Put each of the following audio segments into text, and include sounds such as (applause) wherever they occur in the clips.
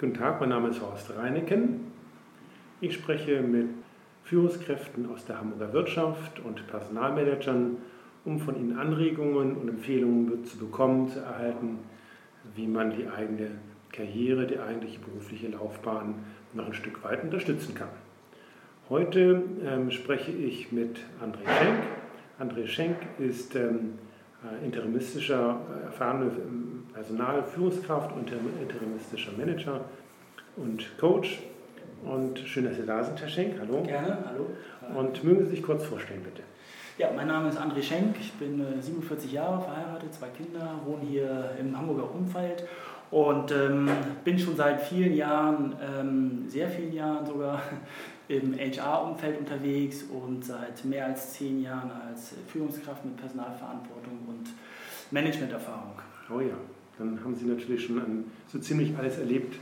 Guten Tag, mein Name ist Horst Reineken. Ich spreche mit Führungskräften aus der Hamburger Wirtschaft und Personalmanagern, um von ihnen Anregungen und Empfehlungen zu bekommen, zu erhalten, wie man die eigene Karriere, die eigentliche berufliche Laufbahn noch ein Stück weit unterstützen kann. Heute ähm, spreche ich mit André Schenk. André Schenk ist ähm, äh, interimistischer, äh, erfahrene ähm, Personalführungskraft und interimistischer Manager und Coach. Und schön, dass Sie da sind, Herr Schenk. Hallo. Gerne, hallo. Und mögen Sie sich kurz vorstellen, bitte. Ja, mein Name ist André Schenk. Ich bin 47 äh, Jahre verheiratet, zwei Kinder, wohne hier im Hamburger Umfeld und ähm, bin schon seit vielen Jahren, ähm, sehr vielen Jahren sogar, (laughs) im HR-Umfeld unterwegs und seit mehr als zehn Jahren als Führungskraft mit Personalverantwortung und Managementerfahrung. Oh ja, dann haben Sie natürlich schon an, so ziemlich alles erlebt,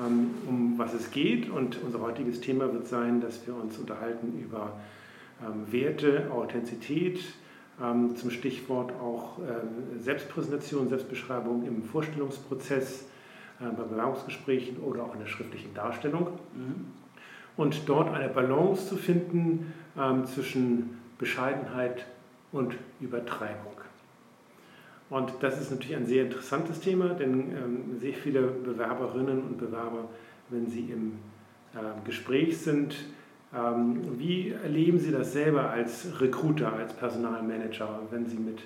ähm, um was es geht. Und unser heutiges Thema wird sein, dass wir uns unterhalten über ähm, Werte, Authentizität, ähm, zum Stichwort auch Selbstpräsentation, Selbstbeschreibung im Vorstellungsprozess, bei Bewerbungsgesprächen oder auch in der schriftlichen Darstellung. Mhm und dort eine Balance zu finden zwischen Bescheidenheit und Übertreibung. Und das ist natürlich ein sehr interessantes Thema, denn ähm, sehr viele Bewerberinnen und Bewerber, wenn sie im äh, Gespräch sind, ähm, wie erleben Sie das selber als Recruiter, als Personalmanager, wenn Sie mit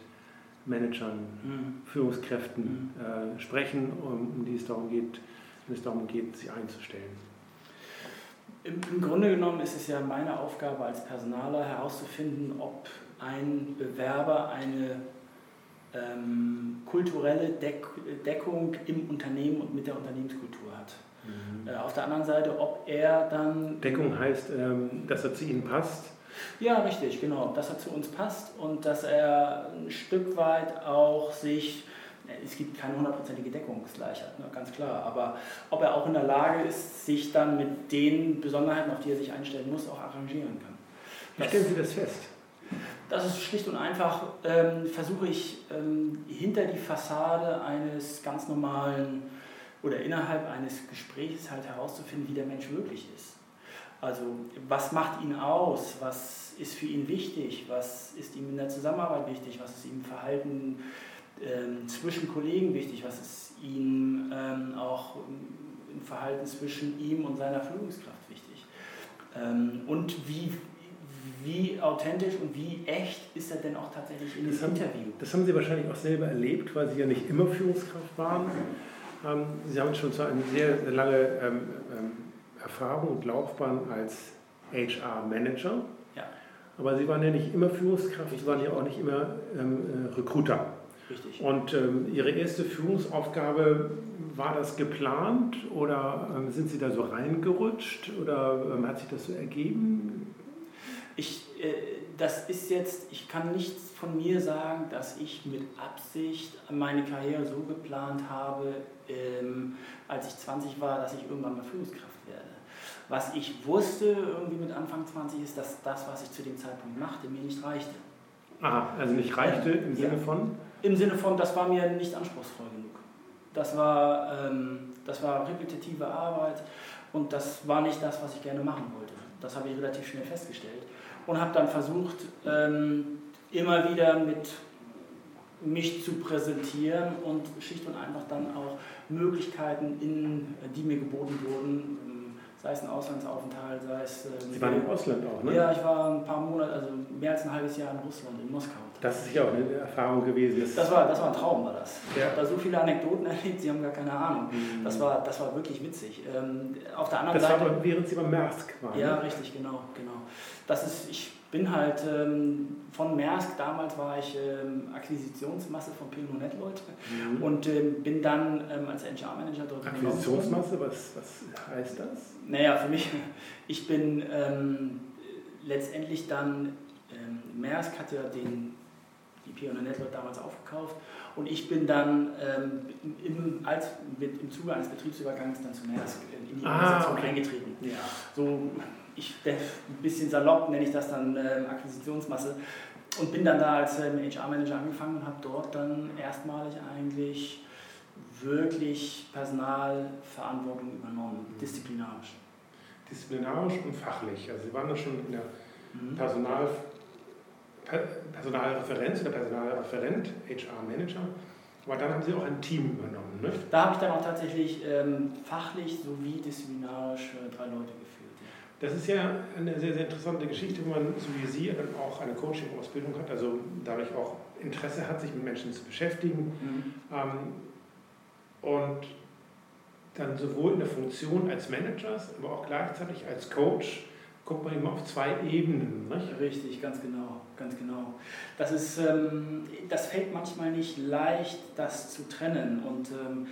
Managern, mhm. Führungskräften mhm. äh, sprechen, um, um die es darum geht, wenn es darum geht, sie einzustellen? Im, Im, Grunde genommen ist es ja meine Aufgabe als Personaler herauszufinden, ob ein Bewerber eine ähm, kulturelle Deck Deckung im Unternehmen und mit der Unternehmenskultur hat. Mhm. Äh, auf der anderen Seite, ob er dann. Deckung heißt, ähm, dass er zu Ihnen passt? Ja, richtig, genau. Dass er zu uns passt und dass er ein Stück weit auch sich es gibt keine hundertprozentige Deckungsgleichheit, ne, ganz klar. Aber ob er auch in der Lage ist, sich dann mit den Besonderheiten, auf die er sich einstellen muss, auch arrangieren kann. Wie stellen Sie das fest? Das ist schlicht und einfach, ähm, versuche ich ähm, hinter die Fassade eines ganz normalen oder innerhalb eines Gesprächs halt herauszufinden, wie der Mensch wirklich ist. Also was macht ihn aus, was ist für ihn wichtig, was ist ihm in der Zusammenarbeit wichtig, was ist ihm im Verhalten ähm, zwischen Kollegen wichtig, was ist ihm ähm, auch im Verhalten zwischen ihm und seiner Führungskraft wichtig. Ähm, und wie, wie authentisch und wie echt ist er denn auch tatsächlich in das dem Interview? Das haben Sie wahrscheinlich auch selber erlebt, weil Sie ja nicht immer Führungskraft waren. Ähm, Sie haben schon zwar eine sehr, sehr lange ähm, ähm, Erfahrung und Laufbahn als HR-Manager, ja. aber Sie waren ja nicht immer Führungskraft, Sie waren ja auch nicht immer ähm, äh, Recruiter. Richtig. Und ähm, Ihre erste Führungsaufgabe, war das geplant oder ähm, sind Sie da so reingerutscht oder hat sich das so ergeben? Ich, äh, das ist jetzt, ich kann nicht von mir sagen, dass ich mit Absicht meine Karriere so geplant habe, ähm, als ich 20 war, dass ich irgendwann mal Führungskraft werde. Was ich wusste irgendwie mit Anfang 20 ist, dass das, was ich zu dem Zeitpunkt machte, mir nicht reichte. Aha, also nicht reichte im Sinne von? Im Sinne von, das war mir nicht anspruchsvoll genug. Das war, ähm, das war repetitive Arbeit und das war nicht das, was ich gerne machen wollte. Das habe ich relativ schnell festgestellt und habe dann versucht, ähm, immer wieder mit mich zu präsentieren und schlicht und einfach dann auch Möglichkeiten, in, die mir geboten wurden, sei es ein Auslandsaufenthalt, sei es. Äh, Sie waren im Ausland auch, ne? Ja, ich war ein paar Monate, also mehr als ein halbes Jahr in Russland, in Moskau. Das ist ja auch eine Erfahrung gewesen. Das, das, war, das war ein Traum, war das. Ja. Ich habe da so viele Anekdoten (laughs) erlebt, Sie haben gar keine Ahnung. Mhm. Das, war, das war wirklich witzig. Ähm, auf der anderen das Seite. Das war während Sie beim Maersk waren. Ja, ne? richtig, genau, genau. Das ist, ich bin halt ähm, von Maersk, damals war ich ähm, Akquisitionsmasse von Pino Netlold mhm. und ähm, bin dann ähm, als HR-Manager dort Akquisitionsmasse, was, was heißt das? Naja, für mich, (laughs) ich bin ähm, letztendlich dann, ähm, Maersk hatte den, die Pino Netlold damals aufgekauft und ich bin dann im, als, mit, im Zuge eines Betriebsübergangs dann zu Maersk in die ah, Organisation okay. eingetreten. Ja. So ich ein bisschen salopp nenne ich das dann ähm, Akquisitionsmasse und bin dann da als ähm, HR-Manager angefangen und habe dort dann erstmalig eigentlich wirklich Personalverantwortung übernommen, mhm. disziplinarisch. Disziplinarisch und fachlich. Also Sie waren ja schon in der mhm. Personal, Personalreferenz oder Personalreferent, HR-Manager. Aber dann haben Sie auch ein Team übernommen, ne? Da habe ich dann auch tatsächlich ähm, fachlich sowie disziplinarisch äh, drei Leute geführt. Das ist ja eine sehr, sehr interessante Geschichte, wo man, so wie Sie, dann auch eine Coaching-Ausbildung hat, also dadurch auch Interesse hat, sich mit Menschen zu beschäftigen. Mhm. Ähm, und dann sowohl in der Funktion als Manager, aber auch gleichzeitig als Coach guckt man immer auf zwei Ebenen. Nicht? Richtig, ganz genau, ganz genau. Das, ist, ähm, das fällt manchmal nicht leicht, das zu trennen. Und ähm,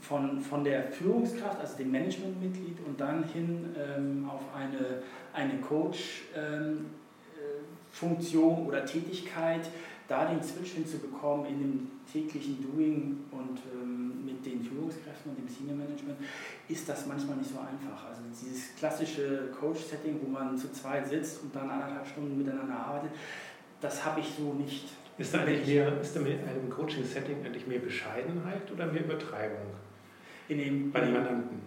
von, von der Führungskraft, also dem Managementmitglied und dann hin ähm, auf eine, eine Coach-Funktion ähm, äh, oder Tätigkeit, da den Switch hinzubekommen in dem täglichen Doing und ähm, mit den Führungskräften und dem Senior Management, ist das manchmal nicht so einfach. Also dieses klassische Coach-Setting, wo man zu zweit sitzt und dann anderthalb Stunden miteinander arbeitet, das habe ich so nicht. Ist da, eigentlich mehr, ist da mit einem Coaching-Setting eigentlich mehr Bescheidenheit oder mehr Übertreibung? In dem, Bei den Mandanten?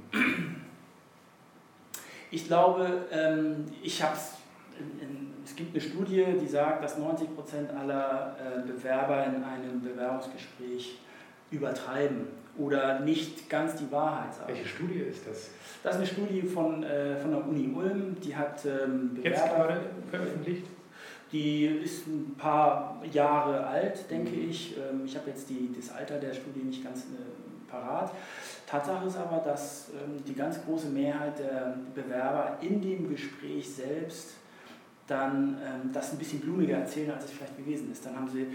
Ich glaube, ähm, ich habe es es gibt eine Studie, die sagt, dass 90 Prozent aller äh, Bewerber in einem Bewerbungsgespräch übertreiben oder nicht ganz die Wahrheit sagen. Welche Studie ist das? Das ist eine Studie von, äh, von der Uni Ulm, die hat ähm, Bewerber. Jetzt gerade veröffentlicht? Die ist ein paar Jahre alt, denke mhm. ich. Ähm, ich habe jetzt die, das Alter der Studie nicht ganz äh, parat. Tatsache ist aber, dass ähm, die ganz große Mehrheit der Bewerber in dem Gespräch selbst dann ähm, das ein bisschen blumiger erzählen, als es vielleicht gewesen ist. Dann haben sie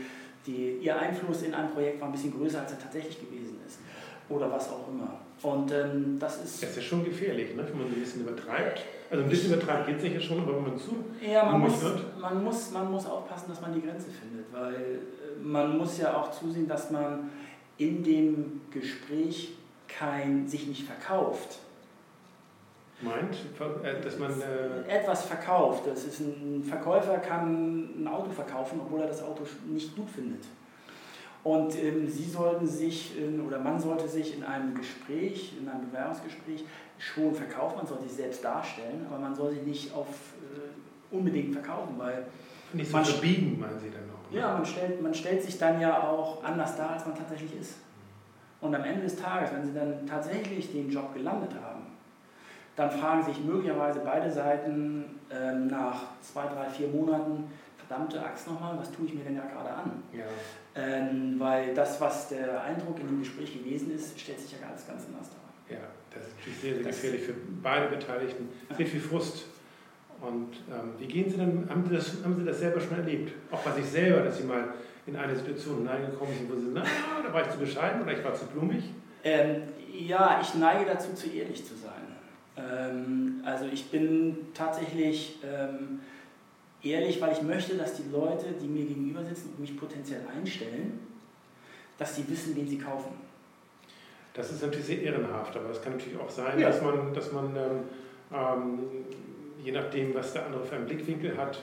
die, ihr Einfluss in ein Projekt war ein bisschen größer, als er tatsächlich gewesen ist. Oder was auch immer. Und ähm, das ist. Das ist ja schon gefährlich, ne? wenn man ein bisschen übertreibt. Also ein bisschen übertreibt geht es sicher schon, aber wenn man zu. Ja, man muss. Man, muss, man muss aufpassen, dass man die Grenze findet, weil äh, man muss ja auch zusehen, dass man in dem Gespräch kein, sich nicht verkauft meint, äh, dass man. Äh etwas verkauft. Das ist ein Verkäufer kann ein Auto verkaufen, obwohl er das Auto nicht gut findet. Und ähm, Sie sollten sich in, oder man sollte sich in einem Gespräch, in einem Bewerbungsgespräch schon verkaufen, man sollte sich selbst darstellen, aber man soll sich nicht auf äh, unbedingt verkaufen, weil. Nicht so man verbiegen, meinen Sie dann auch? Ne? Ja, man stellt, man stellt sich dann ja auch anders dar, als man tatsächlich ist. Und am Ende des Tages, wenn Sie dann tatsächlich den Job gelandet haben, dann fragen sich möglicherweise beide Seiten ähm, nach zwei, drei, vier Monaten, verdammte Axt nochmal, was tue ich mir denn ja gerade an? Ja. Ähm, weil das, was der Eindruck in dem Gespräch gewesen ist, stellt sich ja ganz, ganz anders dar. Ja, das ist natürlich sehr, sehr das gefährlich für beide Beteiligten. Sehr viel Frust. Und ähm, wie gehen Sie denn, haben Sie, das, haben Sie das selber schon erlebt? Auch bei sich selber, dass Sie mal in eine Situation hineingekommen sind, wo Sie, na, da war ich zu bescheiden oder ich war zu blumig? Ähm, ja, ich neige dazu, zu ehrlich zu sein. Ähm, also ich bin tatsächlich ähm, ehrlich, weil ich möchte, dass die Leute, die mir gegenüber sitzen und mich potenziell einstellen, dass sie wissen, wen sie kaufen. Das ist natürlich sehr ehrenhaft, aber es kann natürlich auch sein, ja. dass man, dass man ähm, ähm, je nachdem, was der andere für einen Blickwinkel hat,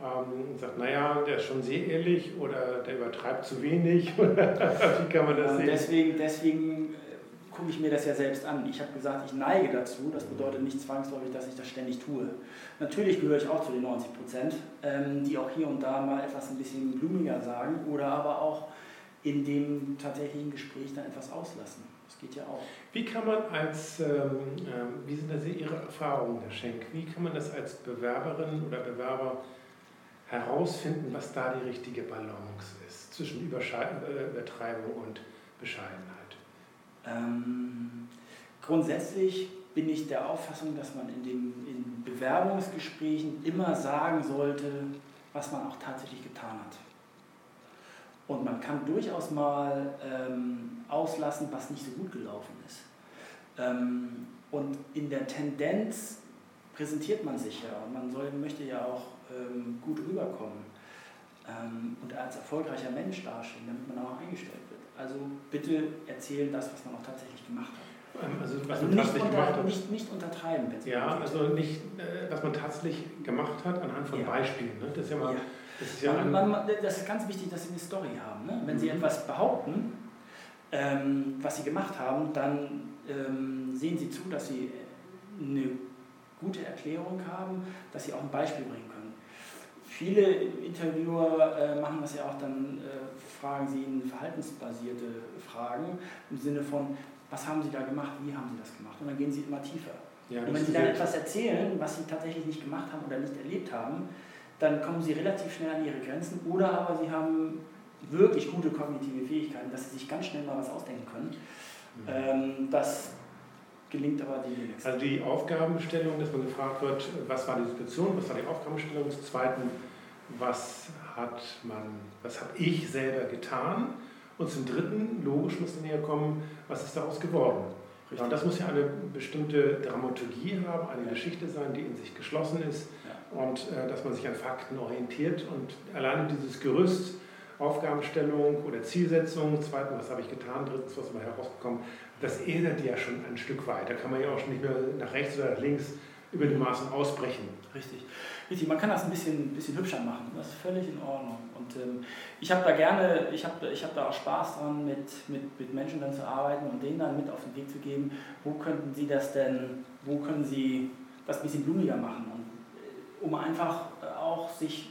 ähm, sagt, naja, der ist schon sehr ehrlich oder der übertreibt zu wenig. (laughs) Wie kann man das sehen? Deswegen, deswegen gucke ich mir das ja selbst an. Ich habe gesagt, ich neige dazu. Das bedeutet nicht zwangsläufig, dass ich das ständig tue. Natürlich gehöre ich auch zu den 90 Prozent, ähm, die auch hier und da mal etwas ein bisschen blumiger sagen oder aber auch in dem tatsächlichen Gespräch dann etwas auslassen. Das geht ja auch. Wie kann man als, ähm, ähm wie sind das Ihre Erfahrungen, Herr Schenk, wie kann man das als Bewerberin oder Bewerber herausfinden, was da die richtige Balance ist zwischen äh, Übertreibung und Bescheidenheit? Ähm, grundsätzlich bin ich der Auffassung, dass man in, dem, in Bewerbungsgesprächen immer sagen sollte, was man auch tatsächlich getan hat. Und man kann durchaus mal ähm, auslassen, was nicht so gut gelaufen ist. Ähm, und in der Tendenz präsentiert man sich ja und man soll, möchte ja auch ähm, gut rüberkommen ähm, und als erfolgreicher Mensch dastehen, damit man auch eingestellt wird. Also bitte erzählen das, was man auch tatsächlich gemacht hat. Ähm, also, was also man nicht, unter, gemacht hat. Nicht, nicht untertreiben. Ja, also nicht, äh, was man tatsächlich gemacht hat anhand von ja. Beispielen. Ne? Das ist ja mal. Das ist, ja man, man, das ist ganz wichtig, dass Sie eine Story haben. Ne? Wenn Sie mhm. etwas behaupten, ähm, was Sie gemacht haben, dann ähm, sehen Sie zu, dass Sie eine gute Erklärung haben, dass Sie auch ein Beispiel bringen können. Viele Interviewer äh, machen das ja auch, dann äh, fragen sie ihnen verhaltensbasierte Fragen im Sinne von, was haben Sie da gemacht, wie haben Sie das gemacht? Und dann gehen sie immer tiefer. Ja, und wenn Sie dann etwas erzählen, was Sie tatsächlich nicht gemacht haben oder nicht erlebt haben, dann kommen Sie relativ schnell an Ihre Grenzen oder aber Sie haben wirklich gute kognitive Fähigkeiten, dass Sie sich ganz schnell mal was ausdenken können. Mhm. Ähm, das gelingt aber die Also die Aufgabenstellung, dass man gefragt wird, was war die Situation, was war die Aufgabenstellung, zum Zweiten, was hat man, was habe ich selber getan und zum Dritten, logisch muss dann herkommen, was ist daraus geworden. Ja, und das muss ja eine bestimmte Dramaturgie haben, eine ja. Geschichte sein, die in sich geschlossen ist ja. und äh, dass man sich an Fakten orientiert und alleine dieses Gerüst, Aufgabenstellung oder Zielsetzung, zweitens, was habe ich getan, drittens, was ist mal herausgekommen, das ändert ja schon ein Stück weit. Da kann man ja auch schon nicht mehr nach rechts oder nach links über die Maßen ausbrechen. Richtig. Richtig, man kann das ein bisschen, bisschen hübscher machen. Das ist völlig in Ordnung. Und ähm, ich habe da gerne, ich habe ich hab da auch Spaß dran, mit, mit, mit Menschen dann zu arbeiten und denen dann mit auf den Weg zu geben, wo könnten sie das denn, wo können sie das ein bisschen blumiger machen. Und, äh, um einfach auch sich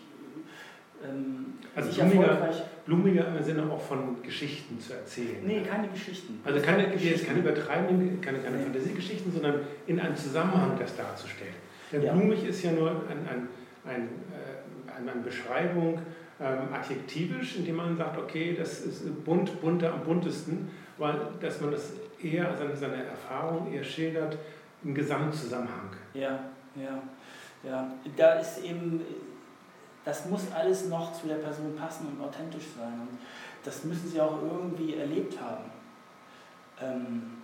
ähm, also blumiger, blumiger im Sinne auch von Geschichten zu erzählen. Nee, keine Geschichten. Also keine, jetzt keine übertreibenden, keine, keine nee. Fantasiegeschichten, sondern in einem Zusammenhang das darzustellen. Denn ja. blumig ist ja nur ein, ein, ein, äh, eine Beschreibung ähm, adjektivisch, indem man sagt, okay, das ist bunt, bunter am buntesten, weil dass man das eher, seine, seine Erfahrung eher schildert im Gesamtzusammenhang. Ja, ja, ja. Da ist eben das muss alles noch zu der Person passen und authentisch sein. Und das müssen sie auch irgendwie erlebt haben. Ähm,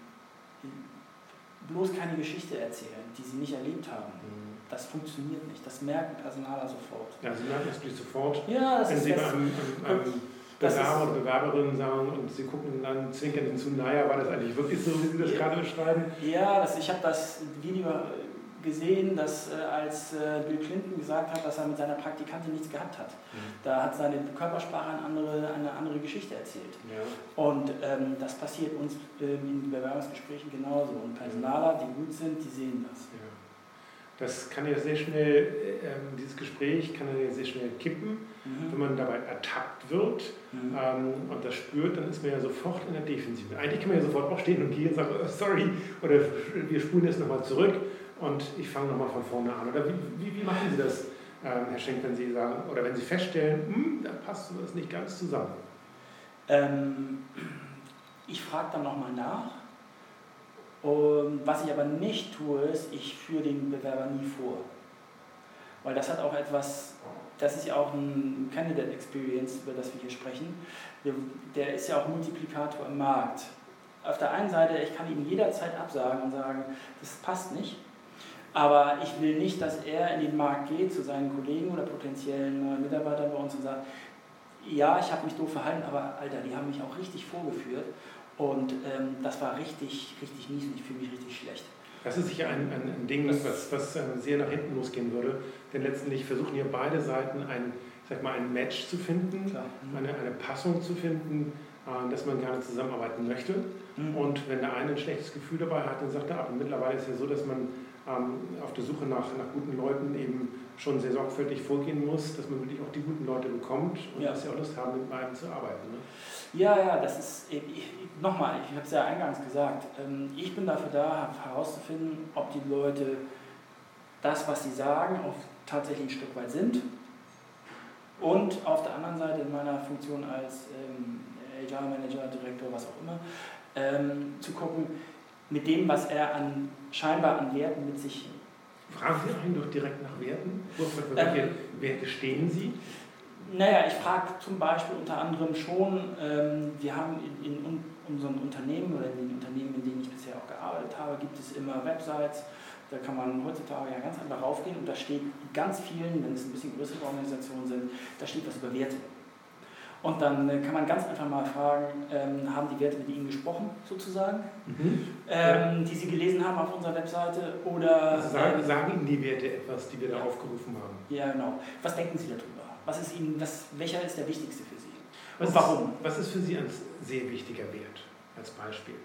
bloß keine Geschichte erzählen, die sie nicht erlebt haben. Mhm. Das funktioniert nicht. Das merken Personaler sofort. Ja, sie merken es natürlich sofort. Ja, das wenn ist sie bei einem, einem, einem Bewerber oder Bewerberin sagen und sie gucken dann zwinkern hinzu, naja, war das eigentlich wirklich so, wie Sie das ja, gerade beschreiben? Ja, das, ich habe das Video gesehen, dass äh, als äh, Bill Clinton gesagt hat, dass er mit seiner Praktikantin nichts gehabt hat. Mhm. Da hat seine Körpersprache eine andere, eine andere Geschichte erzählt. Ja. Und ähm, das passiert uns ähm, in Bewerbungsgesprächen genauso. Und Personaler, die gut sind, die sehen das. Ja. Das kann ja sehr schnell, äh, dieses Gespräch kann ja sehr schnell kippen, mhm. wenn man dabei ertappt wird mhm. ähm, und das spürt, dann ist man ja sofort in der Defensive. Eigentlich kann man ja sofort aufstehen und gehen und sagen, oh, sorry, oder wir spulen jetzt nochmal zurück und ich fange nochmal von vorne an. Oder wie, wie, wie machen Sie das, ähm, Herr Schenk, wenn Sie sagen, oder wenn Sie feststellen, hm, da passt das nicht ganz zusammen? Ähm, ich frage dann nochmal nach. Und was ich aber nicht tue, ist, ich führe den Bewerber nie vor. Weil das hat auch etwas, das ist ja auch ein Candidate Experience, über das wir hier sprechen. Der ist ja auch Multiplikator im Markt. Auf der einen Seite, ich kann ihm jederzeit absagen und sagen, das passt nicht. Aber ich will nicht, dass er in den Markt geht zu seinen Kollegen oder potenziellen Mitarbeitern bei uns und sagt, ja, ich habe mich doof verhalten, aber Alter, die haben mich auch richtig vorgeführt und ähm, das war richtig, richtig mies und ich fühle mich richtig schlecht. Das ist sicher ein, ein, ein Ding, was, was ähm, sehr nach hinten losgehen würde, denn letztendlich versuchen hier beide Seiten ein, sag mal, ein Match zu finden, mhm. eine, eine Passung zu finden, äh, dass man gerne zusammenarbeiten möchte. Mhm. Und wenn der eine ein schlechtes Gefühl dabei hat, dann sagt er ab. Und mittlerweile ist es ja so, dass man auf der Suche nach, nach guten Leuten eben schon sehr sorgfältig vorgehen muss, dass man wirklich auch die guten Leute bekommt und ja. dass sie auch Lust haben, mit beiden zu arbeiten. Ne? Ja, ja, das ist, nochmal, ich habe es ja eingangs gesagt, ähm, ich bin dafür da, herauszufinden, ob die Leute das, was sie sagen, auch tatsächlich ein Stück weit sind. Und auf der anderen Seite in meiner Funktion als ähm, HR-Manager, Direktor, was auch immer, ähm, zu gucken, mit dem, was er an, scheinbar an Werten mit sich. Fragen Sie einen doch direkt nach Werten? Für welche ähm, Werte stehen Sie? Naja, ich frage zum Beispiel unter anderem schon, ähm, wir haben in, in, unseren Unternehmen oder in den Unternehmen, in denen ich bisher auch gearbeitet habe, gibt es immer Websites, da kann man heutzutage ja ganz einfach raufgehen und da steht ganz vielen, wenn es ein bisschen größere Organisationen sind, da steht was über Werte. Und dann äh, kann man ganz einfach mal fragen, ähm, haben die Werte mit Ihnen gesprochen, sozusagen, mhm. ähm, ja. die Sie gelesen haben auf unserer Webseite? Oder, also sagen, äh, sagen, Ihnen die Werte etwas, die wir da aufgerufen haben? Ja, genau. Was denken Sie darüber? Was ist Ihnen, was, welcher ist der wichtigste für Sie? Was Und warum? Ist, was ist für Sie ein sehr wichtiger Wert? als Beispiel?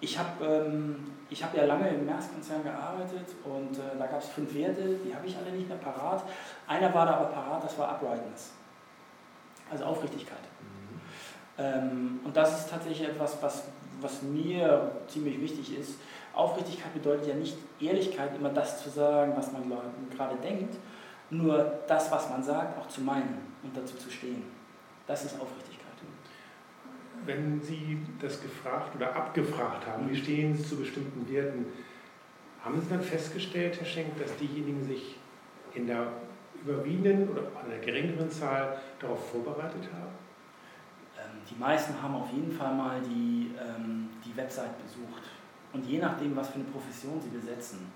Ich habe ähm, hab ja lange im März-Konzern gearbeitet und äh, da gab es fünf Werte, die habe ich alle nicht mehr parat. Einer war da aber parat, das war Uprightness, also Aufrichtigkeit. Mhm. Ähm, und das ist tatsächlich etwas, was, was mir ziemlich wichtig ist. Aufrichtigkeit bedeutet ja nicht Ehrlichkeit, immer das zu sagen, was man gerade denkt, nur das, was man sagt, auch zu meinen und dazu zu stehen. Das ist Aufrichtigkeit wenn Sie das gefragt oder abgefragt haben, wie stehen Sie zu bestimmten Werten, haben Sie dann festgestellt, Herr Schenk, dass diejenigen sich in der überwiegenden oder einer geringeren Zahl darauf vorbereitet haben? Ähm, die meisten haben auf jeden Fall mal die, ähm, die Website besucht. Und je nachdem, was für eine Profession sie besetzen,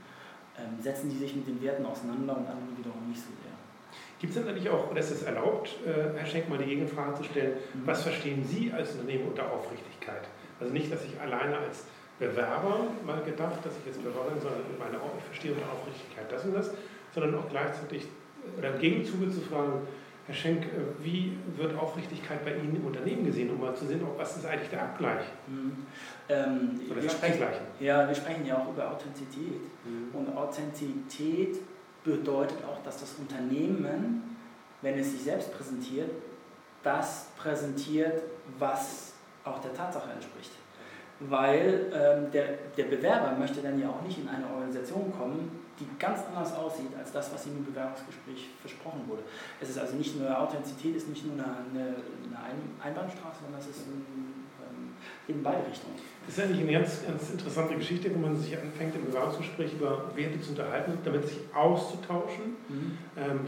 ähm, setzen die sich mit den Werten auseinander und andere wiederum nicht so sehr. Gibt es denn eigentlich auch, oder ist es erlaubt, äh, Herr Schenk, mal die Gegenfrage zu stellen, mhm. was verstehen Sie als Unternehmen unter Aufrichtigkeit? Also nicht, dass ich alleine als Bewerber mal gedacht, dass ich jetzt Bewerber bin, sondern meine, ich verstehe unter Aufrichtigkeit das und das, sondern auch gleichzeitig oder im Gegenzuge zu fragen, Herr Schenk, äh, wie wird Aufrichtigkeit bei Ihnen im Unternehmen gesehen, um mal zu sehen, ob was ist eigentlich der Abgleich? Mhm. Ähm, wir, sprechen, ja, wir sprechen ja auch über Authentizität. Mhm. Und Authentizität bedeutet auch, dass das Unternehmen, wenn es sich selbst präsentiert, das präsentiert, was auch der Tatsache entspricht. Weil ähm, der, der Bewerber möchte dann ja auch nicht in eine Organisation kommen, die ganz anders aussieht als das, was ihm im Bewerbungsgespräch versprochen wurde. Es ist also nicht nur Authentizität, ist nicht nur eine, eine, Einbahnstraße, sondern es ist ein, ähm, in beide Richtungen. Das ist eigentlich eine ganz, ganz interessante Geschichte, wo man sich anfängt, im Bewerbungsgespräch über Werte zu unterhalten, damit sich auszutauschen, mhm. ähm,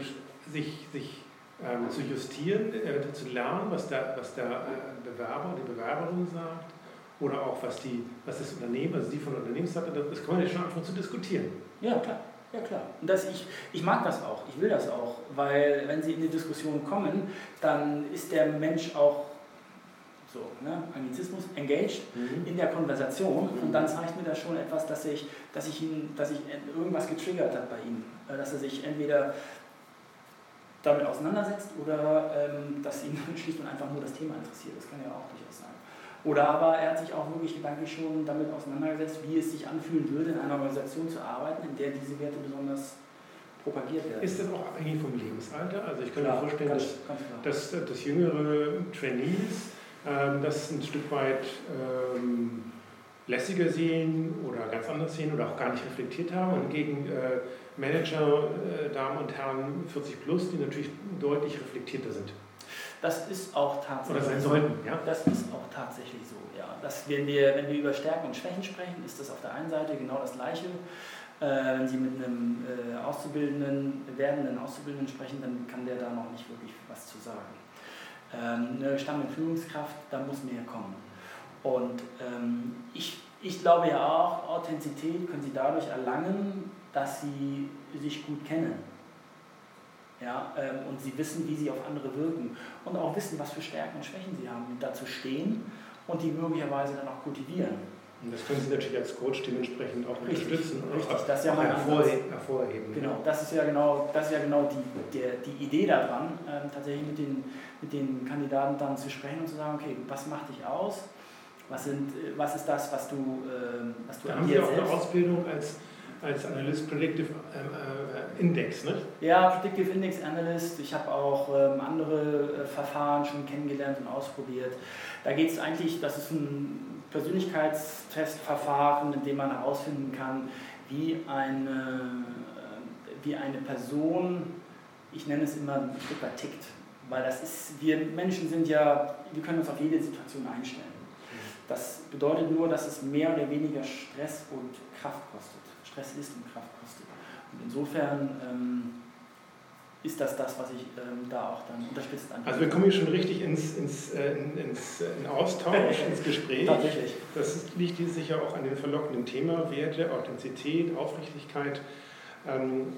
sich, sich ähm, zu justieren, äh, zu lernen, was der, was der äh, Bewerber, die Bewerberin sagt oder auch was, die, was das Unternehmen, also die von der Unternehmensseite, das kann man ja schon anfangen zu diskutieren. Ja, klar. Ja, klar. Und das, ich, ich mag das auch, ich will das auch, weil wenn Sie in die Diskussion kommen, dann ist der Mensch auch so, ne, Anglizismus, engaged mhm. in der Konversation mhm. und dann zeigt mir das schon etwas, dass ich, dass ich ihn, dass ich irgendwas getriggert hat bei ihm, äh, dass er sich entweder damit auseinandersetzt oder ähm, dass ihn (laughs) schlicht und einfach nur das Thema interessiert. Das kann ja auch durchaus sein. Oder aber er hat sich auch wirklich gedanklich schon damit auseinandergesetzt, wie es sich anfühlen würde, in einer Organisation zu arbeiten, in der diese Werte besonders propagiert werden. Ist das auch abhängig vom Lebensalter? Also ich kann mir vorstellen, ganz, dass, ganz dass, dass jüngere Trainees ähm, das ein Stück weit ähm, lässiger sehen oder ganz anders sehen oder auch gar nicht reflektiert haben. Und gegen äh, Manager, äh, Damen und Herren 40 plus, die natürlich deutlich reflektierter sind. Das ist auch tatsächlich Oder sein sollten, ja? Das ist auch tatsächlich so, ja. Dass wenn wir, wenn wir über Stärken und Schwächen sprechen, ist das auf der einen Seite genau das Gleiche. Äh, wenn Sie mit einem äh, Auszubildenden, werdenden Auszubildenden sprechen, dann kann der da noch nicht wirklich was zu sagen ähm, eine Stamm- Führungskraft, da muss mehr kommen. Und ähm, ich, ich glaube ja auch, Authentizität können Sie dadurch erlangen, dass Sie sich gut kennen. Ja, ähm, und Sie wissen, wie Sie auf andere wirken und auch wissen, was für Stärken und Schwächen Sie haben, dazu stehen und die möglicherweise dann auch kultivieren. Und das können Sie natürlich als Coach dementsprechend auch richtig, unterstützen und richtig, das ist ja hervorheben, hervorheben. Genau, das ist ja genau, das ist ja genau die, der, die Idee daran, ähm, tatsächlich mit den, mit den Kandidaten dann zu sprechen und zu sagen, okay, was macht dich aus? Was, sind, äh, was ist das, was du, äh, was du da haben Sie auch eine Ausbildung als, als Analyst Predictive äh, Index, ne? Ja, Predictive Index Analyst. Ich habe auch ähm, andere äh, Verfahren schon kennengelernt und ausprobiert. Da geht es eigentlich, das ist ein Persönlichkeitstestverfahren, mit dem man herausfinden kann, wie eine, wie eine Person, ich nenne es immer ein Stück tickt. Weil das ist, wir Menschen sind ja, wir können uns auf jede Situation einstellen. Das bedeutet nur, dass es mehr oder weniger Stress und Kraft kostet. Stress ist und Kraft kostet. Und insofern ähm, ist das das, was ich ähm, da auch dann unterstützt an. Also wir kommen hier schon richtig ins, ins, äh, ins, äh, in Austausch, ins (laughs) Gespräch. Tatsächlich. Das liegt hier sicher auch an dem verlockenden Thema Werte, Authentizität, Aufrichtigkeit. Ähm,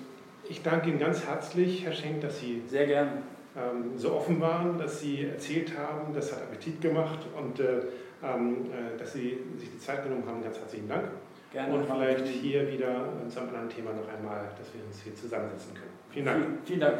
ich danke Ihnen ganz herzlich, Herr Schenk, dass Sie Sehr gerne. Ähm, so offen waren, dass Sie erzählt haben. Das hat Appetit gemacht und äh, ähm, äh, dass Sie sich die Zeit genommen haben. Ganz herzlichen Dank. Gerne. Und vielleicht hier wieder zu einem anderen Thema noch einmal, dass wir uns hier zusammensetzen können. Vielen Dank. Vielen Dank.